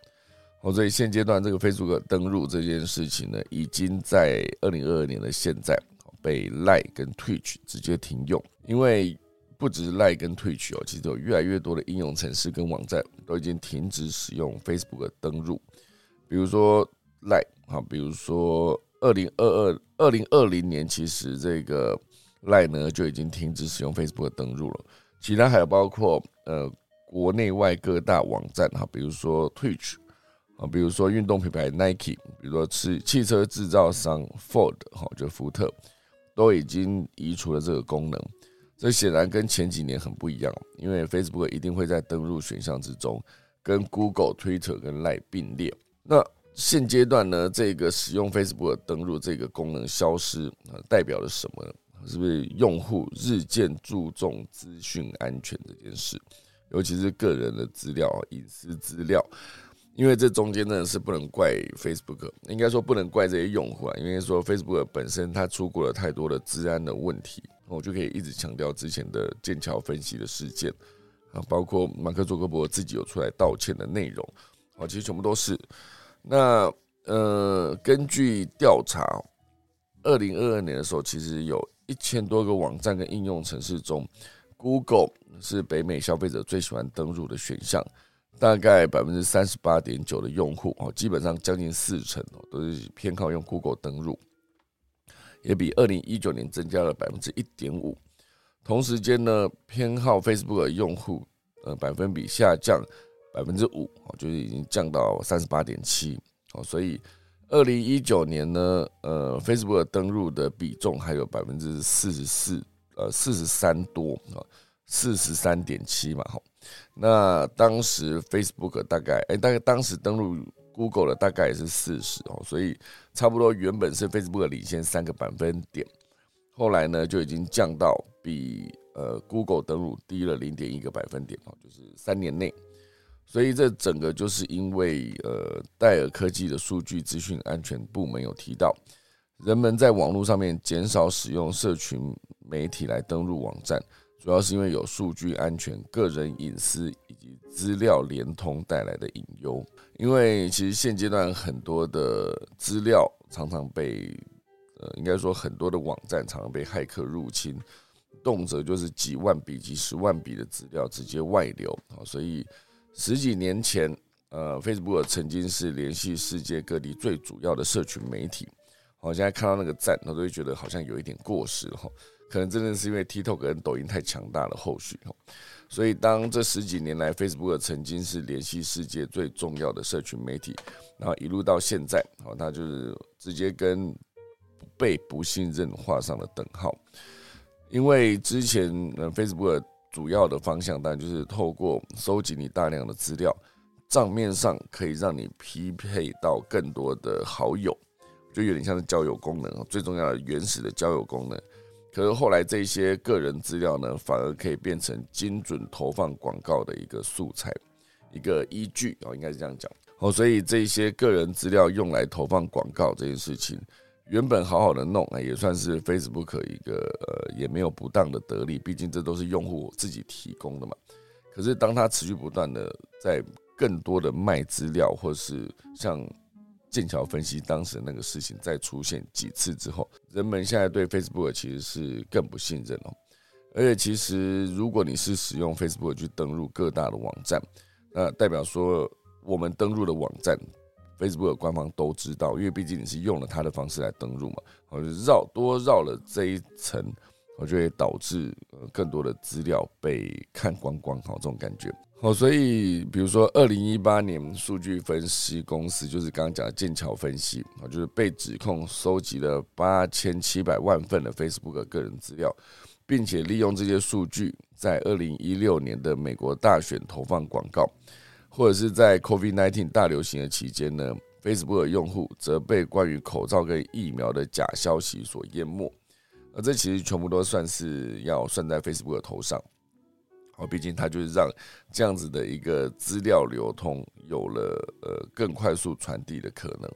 哦，所以现阶段这个 Facebook 登录这件事情呢，已经在二零二二年的现在被 Line 跟 Twitch 直接停用，因为不只是 Line 跟 Twitch 哦，其实有越来越多的应用程式跟网站都已经停止使用 Facebook 登录，比如说 Line。好，比如说二零二二、二零二零年，其实这个 Line 呢就已经停止使用 Facebook 登录了。其他还有包括呃国内外各大网站哈，比如说 Twitch 啊，比如说运动品牌 Nike，比如说汽汽车制造商 Ford 哈，就福特，都已经移除了这个功能。这显然跟前几年很不一样，因为 Facebook 一定会在登录选项之中跟 Google、Twitter 跟 Line 并列。那现阶段呢，这个使用 Facebook 登录这个功能消失，代表了什么？是不是用户日渐注重资讯安全这件事？尤其是个人的资料、隐私资料，因为这中间真的是不能怪 Facebook，应该说不能怪这些用户啊，因为说 Facebook 本身它出过了太多的治安的问题，我就可以一直强调之前的剑桥分析的事件啊，包括马克·佐克伯自己有出来道歉的内容，啊，其实全部都是。那呃，根据调查，二零二二年的时候，其实有一千多个网站跟应用程式中，Google 是北美消费者最喜欢登录的选项，大概百分之三十八点九的用户哦，基本上将近四成哦，都是偏好用 Google 登录，也比二零一九年增加了百分之一点五。同时间呢，偏好 Facebook 的用户呃百分比下降。百分之五哦，就是已经降到三十八点七哦，所以二零一九年呢，呃，Facebook 登录的比重还有百分之四十四，呃，四十三多啊，四十三点七嘛，哈。那当时 Facebook 大概，哎，大概当时登录 Google 的大概也是四十哦，所以差不多原本是 Facebook 领先三个百分点，后来呢就已经降到比呃 Google 登录低了零点一个百分点哦，就是三年内。所以这整个就是因为呃戴尔科技的数据资讯安全部门有提到，人们在网络上面减少使用社群媒体来登录网站，主要是因为有数据安全、个人隐私以及资料连通带来的隐忧。因为其实现阶段很多的资料常常被呃应该说很多的网站常常被骇客入侵，动辄就是几万笔、几十万笔的资料直接外流啊，所以。十几年前，呃，Facebook 曾经是联系世界各地最主要的社群媒体。我现在看到那个赞，我都会觉得好像有一点过时哈。可能真的是因为 TikTok 跟抖音太强大了，后续哈。所以当这十几年来，Facebook 曾经是联系世界最重要的社群媒体，然后一路到现在，好，它就是直接跟被不信任画上了等号。因为之前呃，Facebook 主要的方向当然就是透过收集你大量的资料，账面上可以让你匹配到更多的好友。就有点像是交友功能最重要的原始的交友功能。可是后来这些个人资料呢，反而可以变成精准投放广告的一个素材，一个依据哦，应该是这样讲哦。所以这些个人资料用来投放广告这件事情，原本好好的弄啊，也算是 Facebook 一个呃，也没有不当的得利，毕竟这都是用户自己提供的嘛。可是当他持续不断的在更多的卖资料，或是像剑桥分析当时那个事情再出现几次之后，人们现在对 Facebook 其实是更不信任了。而且其实如果你是使用 Facebook 去登录各大的网站，那代表说我们登录的网站，Facebook 官方都知道，因为毕竟你是用了他的方式来登录嘛，我就绕多绕了这一层，我就会导致呃更多的资料被看光光，好这种感觉。哦，所以比如说，二零一八年数据分析公司就是刚刚讲的剑桥分析啊，就是被指控收集了八千七百万份的 Facebook 个人资料，并且利用这些数据在二零一六年的美国大选投放广告，或者是在 COVID-19 大流行的期间呢，Facebook 用户则被关于口罩跟疫苗的假消息所淹没，而这其实全部都算是要算在 Facebook 的头上。哦，毕竟它就是让这样子的一个资料流通有了呃更快速传递的可能。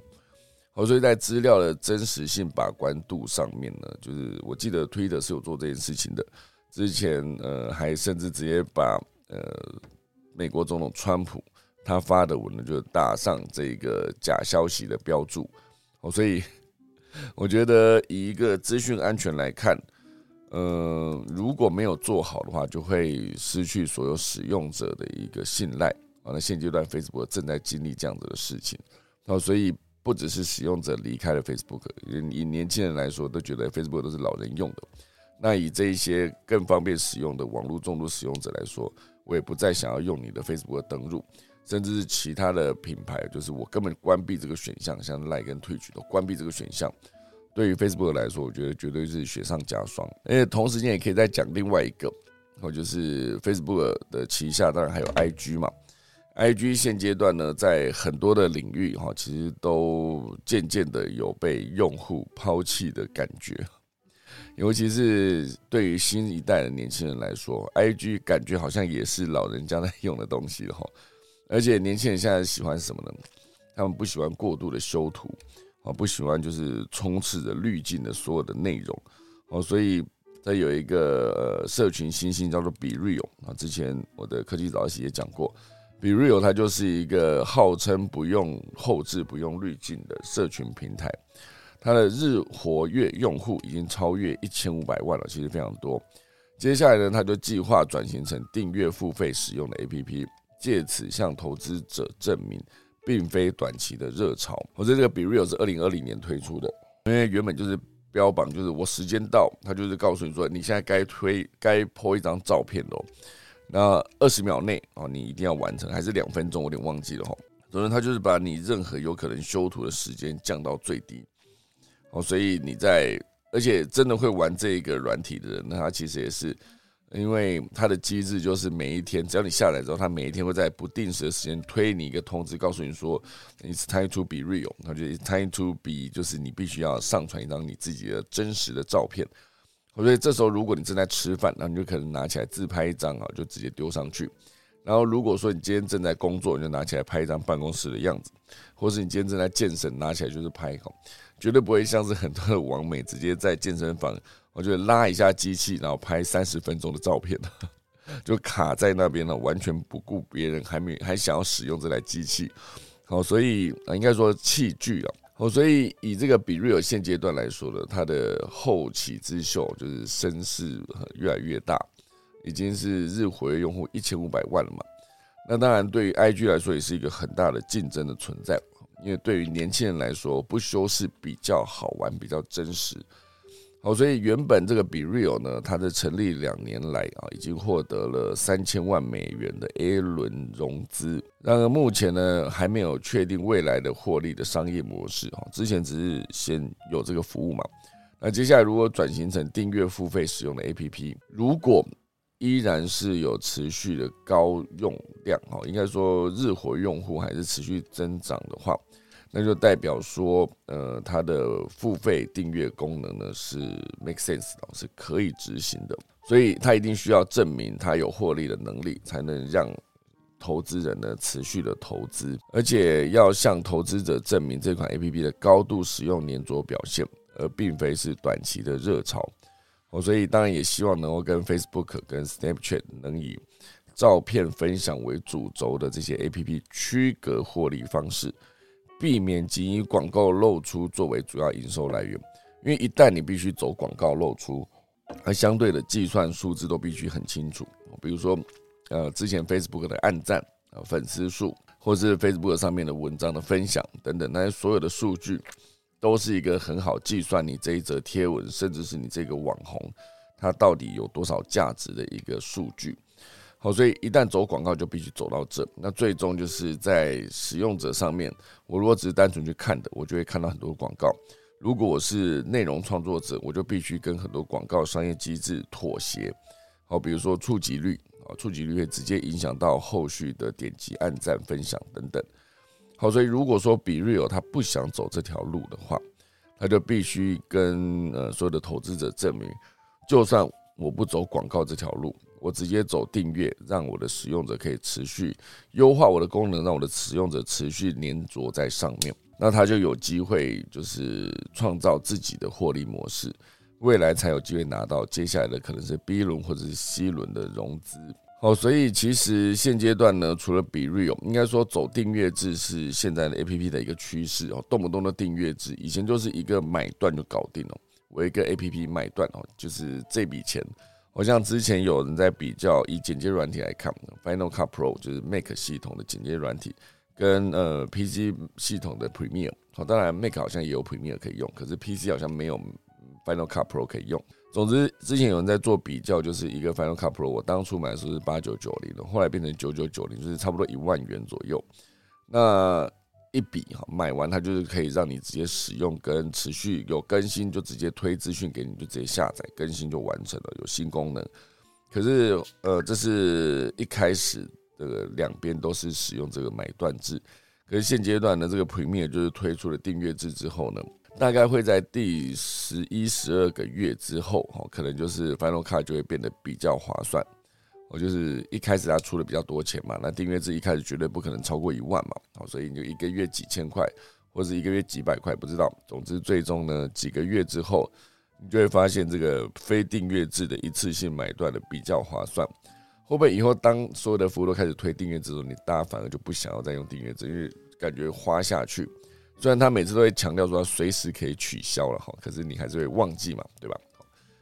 哦，所以在资料的真实性把关度上面呢，就是我记得推特是有做这件事情的。之前呃还甚至直接把呃美国总统川普他发的文呢，就打上这个假消息的标注。哦，所以我觉得以一个资讯安全来看。呃，如果没有做好的话，就会失去所有使用者的一个信赖啊。那现阶段 Facebook 正在经历这样子的事情，啊，所以不只是使用者离开了 Facebook，以年轻人来说都觉得 Facebook 都是老人用的。那以这一些更方便使用的网络重度使用者来说，我也不再想要用你的 Facebook 登录，甚至是其他的品牌，就是我根本关闭这个选项，像 Like 跟 Twitch 都关闭这个选项。对于 Facebook 来说，我觉得绝对是雪上加霜。而且同时间也可以再讲另外一个，哦，就是 Facebook 的旗下当然还有 IG 嘛。IG 现阶段呢，在很多的领域哈，其实都渐渐的有被用户抛弃的感觉。尤其是对于新一代的年轻人来说，IG 感觉好像也是老人家在用的东西了哈。而且年轻人现在喜欢什么呢？他们不喜欢过度的修图。啊，不喜欢就是充斥着滤镜的所有的内容，哦，所以它有一个呃社群新星叫做 Be Real 啊，之前我的科技早起也讲过，Be Real 它就是一个号称不用后置、不用滤镜的社群平台，它的日活跃用户已经超越一千五百万了，其实非常多。接下来呢，它就计划转型成订阅付费使用的 APP，借此向投资者证明。并非短期的热潮。我觉得这个 Be Real 是二零二零年推出的，因为原本就是标榜，就是我时间到，他就是告诉你说，你现在该推该 po 一张照片喽，那二十秒内哦，你一定要完成，还是两分钟，我有点忘记了哈。总之，他就是把你任何有可能修图的时间降到最低。哦，所以你在，而且真的会玩这个软体的人，那他其实也是。因为它的机制就是每一天，只要你下来之后，他每一天会在不定时的时间推你一个通知，告诉你说，It's time to be real。它就 It's time to be，就是你必须要上传一张你自己的真实的照片。所以这时候，如果你正在吃饭，那你就可能拿起来自拍一张啊，就直接丢上去。然后如果说你今天正在工作，你就拿起来拍一张办公室的样子，或是你今天正在健身，拿起来就是拍哈，绝对不会像是很多的网美直接在健身房。我就拉一下机器，然后拍三十分钟的照片，(laughs) 就卡在那边了，完全不顾别人还没还想要使用这台机器。好，所以啊，应该说器具啊，好，所以以这个比瑞尔现阶段来说呢，它的后起之秀就是声势越来越大，已经是日活跃用户一千五百万了嘛。那当然，对于 IG 来说也是一个很大的竞争的存在，因为对于年轻人来说，不修饰比较好玩，比较真实。好，所以原本这个 Be Real 呢，它的成立两年来啊，已经获得了三千万美元的 A 轮融资。那目前呢，还没有确定未来的获利的商业模式哈。之前只是先有这个服务嘛，那接下来如果转型成订阅付费使用的 APP，如果依然是有持续的高用量哦，应该说日活用户还是持续增长的话。那就代表说，呃，它的付费订阅功能呢是 make sense 的，是可以执行的，所以它一定需要证明它有获利的能力，才能让投资人呢持续的投资，而且要向投资者证明这款 A P P 的高度使用粘着表现，而并非是短期的热潮。哦，所以当然也希望能够跟 Facebook 跟 Snapchat 能以照片分享为主轴的这些 A P P 区隔获利方式。避免仅以广告露出作为主要营收来源，因为一旦你必须走广告露出，而相对的计算数字都必须很清楚。比如说，呃，之前 Facebook 的按赞、啊粉丝数，或是 Facebook 上面的文章的分享等等，那些所有的数据，都是一个很好计算你这一则贴文，甚至是你这个网红，它到底有多少价值的一个数据。好，所以一旦走广告，就必须走到这。那最终就是在使用者上面，我如果只是单纯去看的，我就会看到很多广告；如果我是内容创作者，我就必须跟很多广告商业机制妥协。好，比如说触及率啊，触及率会直接影响到后续的点击、按赞、分享等等。好，所以如果说比瑞尔他不想走这条路的话，他就必须跟呃所有的投资者证明，就算我不走广告这条路。我直接走订阅，让我的使用者可以持续优化我的功能，让我的使用者持续粘着在上面，那他就有机会就是创造自己的获利模式，未来才有机会拿到接下来的可能是 B 轮或者是 C 轮的融资。好，所以其实现阶段呢，除了比 real，应该说走订阅制是现在的 A P P 的一个趋势哦，动不动的订阅制，以前就是一个买断就搞定了，我一个 A P P 买断哦，就是这笔钱。我像之前有人在比较，以剪接软体来看，Final Cut Pro 就是 Mac 系统的剪接软体，跟呃 PC 系统的 Premiere。好，当然 Mac 好像也有 Premiere 可以用，可是 PC 好像没有 Final Cut Pro 可以用。总之，之前有人在做比较，就是一个 Final Cut Pro，我当初买的时候是八九九零的，后来变成九九九零，就是差不多一万元左右。那一笔哈，买完它就是可以让你直接使用，跟持续有更新就直接推资讯给你，就直接下载更新就完成了，有新功能。可是呃，这是一开始的两边都是使用这个买断制，可是现阶段呢，这个 Premier 就是推出了订阅制之后呢，大概会在第十一、十二个月之后哦，可能就是 Final Cut 就会变得比较划算。我就是一开始他出的比较多钱嘛，那订阅制一开始绝对不可能超过一万嘛，好，所以你就一个月几千块，或者一个月几百块，不知道。总之，最终呢，几个月之后，你就会发现这个非订阅制的一次性买断的比较划算。会不会以后当所有的服务都开始推订阅制的时候，你大家反而就不想要再用订阅制，因为感觉花下去，虽然他每次都会强调说随时可以取消了哈，可是你还是会忘记嘛，对吧？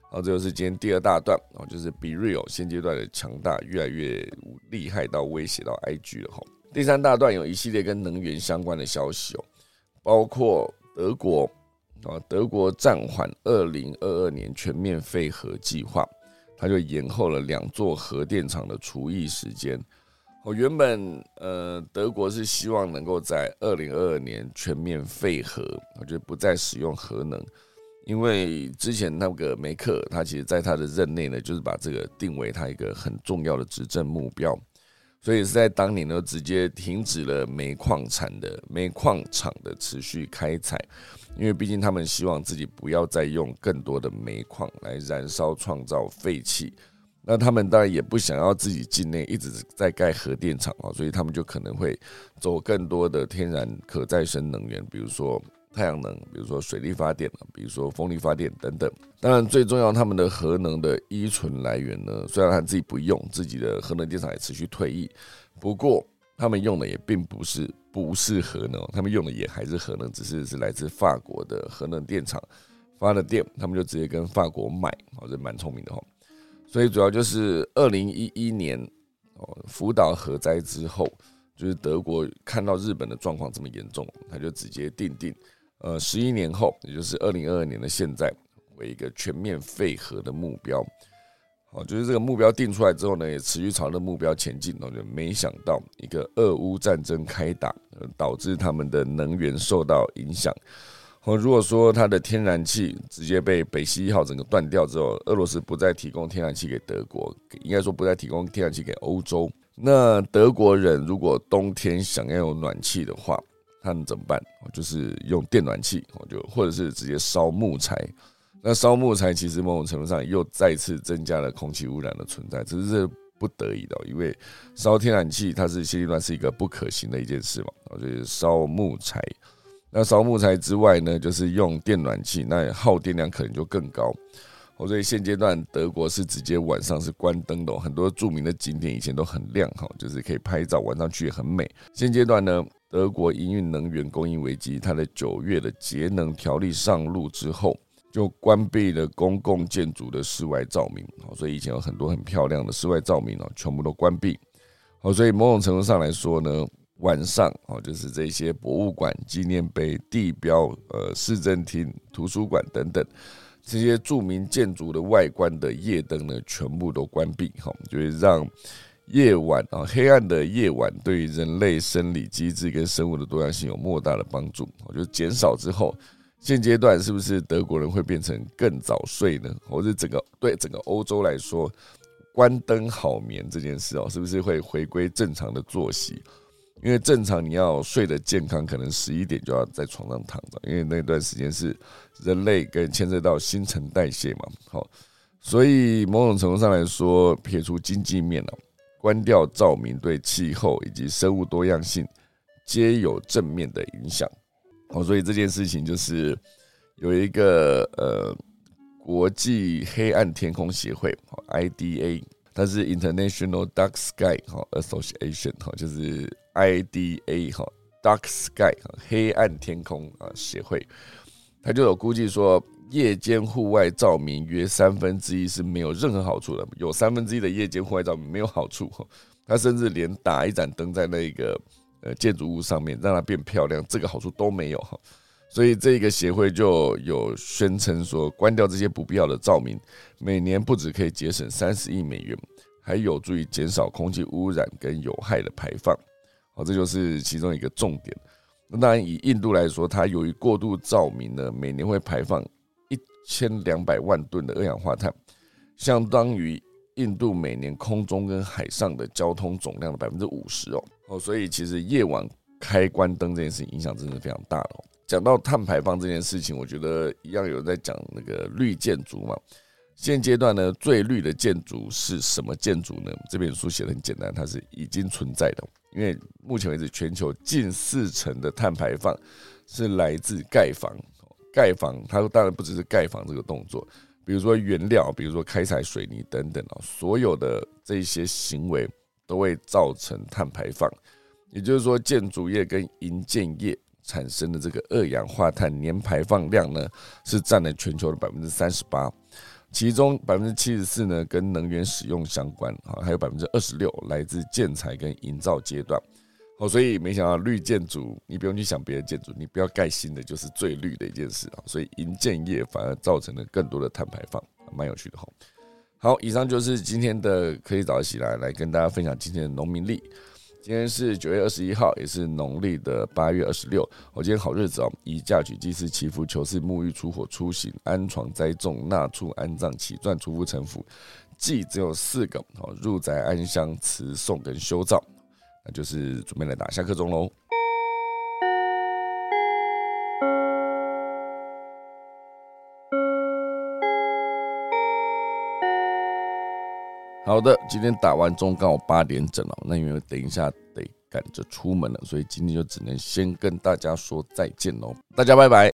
好，这就是今天第二大段哦，就是 Be Real 现阶段的强大越来越厉害到威胁到 IG 了哈。第三大段有一系列跟能源相关的消息哦，包括德国啊，德国暂缓二零二二年全面废核计划，它就延后了两座核电厂的除役时间。我原本呃，德国是希望能够在二零二二年全面废核，我觉得不再使用核能。因为之前那个梅克，他其实在他的任内呢，就是把这个定为他一个很重要的执政目标，所以是在当年呢，直接停止了煤矿产的煤矿厂的持续开采，因为毕竟他们希望自己不要再用更多的煤矿来燃烧创造废气，那他们当然也不想要自己境内一直在盖核电厂啊，所以他们就可能会走更多的天然可再生能源，比如说。太阳能，比如说水力发电比如说风力发电等等。当然，最重要，他们的核能的依存来源呢，虽然他自己不用，自己的核能电厂也持续退役，不过他们用的也并不是不是核能，他们用的也还是核能，只是是来自法国的核能电厂发的电，他们就直接跟法国买，哦，这蛮聪明的哈。所以主要就是二零一一年哦，福岛核灾之后，就是德国看到日本的状况这么严重，他就直接定定。呃，十一年后，也就是二零二二年的现在，为一个全面废核的目标。好，就是这个目标定出来之后呢，也持续朝着目标前进。我就没想到一个俄乌战争开打，导致他们的能源受到影响。哦，如果说它的天然气直接被北溪一号整个断掉之后，俄罗斯不再提供天然气给德国，应该说不再提供天然气给欧洲。那德国人如果冬天想要有暖气的话，他们怎么办？就是用电暖气，就或者是直接烧木材。那烧木材其实某种程度上又再次增加了空气污染的存在，只是是不得已的，因为烧天然气它是现阶段是一个不可行的一件事嘛。就是烧木材。那烧木材之外呢，就是用电暖气，那耗电量可能就更高。哦所以现阶段德国是直接晚上是关灯的，很多著名的景点以前都很亮哈，就是可以拍照，晚上去也很美。现阶段呢，德国营运能源供应危机，它的九月的节能条例上路之后，就关闭了公共建筑的室外照明。所以以前有很多很漂亮的室外照明哦，全部都关闭。好，所以某种程度上来说呢。晚上哦，就是这些博物馆、纪念碑、地标、呃市政厅、图书馆等等这些著名建筑的外观的夜灯呢，全部都关闭哈，就会让夜晚啊黑暗的夜晚对于人类生理机制跟生物的多样性有莫大的帮助。我觉得减少之后，现阶段是不是德国人会变成更早睡呢？或者整个对整个欧洲来说，关灯好眠这件事哦，是不是会回归正常的作息？因为正常你要睡得健康，可能十一点就要在床上躺着，因为那段时间是人类跟牵涉到新陈代谢嘛。好，所以某种程度上来说，撇除经济面了，关掉照明对气候以及生物多样性皆有正面的影响。好，所以这件事情就是有一个呃国际黑暗天空协会，IDA，它是 International Dark Sky 哈 Association 哈，就是。IDA 哈，Dark Sky 黑暗天空啊协会，他就有估计说，夜间户外照明约三分之一是没有任何好处的，有三分之一的夜间户外照明没有好处。他甚至连打一盏灯在那个呃建筑物上面，让它变漂亮，这个好处都没有哈。所以这个协会就有宣称说，关掉这些不必要的照明，每年不止可以节省三十亿美元，还有助于减少空气污染跟有害的排放。好，这就是其中一个重点。那当然，以印度来说，它由于过度照明呢，每年会排放一千两百万吨的二氧化碳，相当于印度每年空中跟海上的交通总量的百分之五十哦。哦，所以其实夜晚开关灯这件事情影响真的非常大的。讲到碳排放这件事情，我觉得一样有人在讲那个绿建筑嘛。现阶段呢，最绿的建筑是什么建筑呢？这本书写的很简单，它是已经存在的。因为目前为止，全球近四成的碳排放是来自盖房。盖房，它当然不只是盖房这个动作，比如说原料，比如说开采水泥等等啊，所有的这些行为都会造成碳排放。也就是说，建筑业跟营建业产生的这个二氧化碳年排放量呢，是占了全球的百分之三十八。其中百分之七十四呢跟能源使用相关，啊，还有百分之二十六来自建材跟营造阶段，好，所以没想到绿建筑，你不用去想别的建筑，你不要盖新的就是最绿的一件事啊，所以营建业反而造成了更多的碳排放，蛮有趣的哈。好，以上就是今天的可以早起来来跟大家分享今天的农民力。今天是九月二十一号，也是农历的八月二十六。我今天好日子哦，以嫁娶、祭祀、祈福、求事、沐浴、出火、出行、安床、栽种、纳畜、安葬、起钻、出夫、成府。祭只有四个哦，入宅、安香、辞送跟修造，那就是准备来打下课钟喽。好的，今天打完钟刚好八点整了，那因为等一下得赶着出门了，所以今天就只能先跟大家说再见喽，大家拜拜。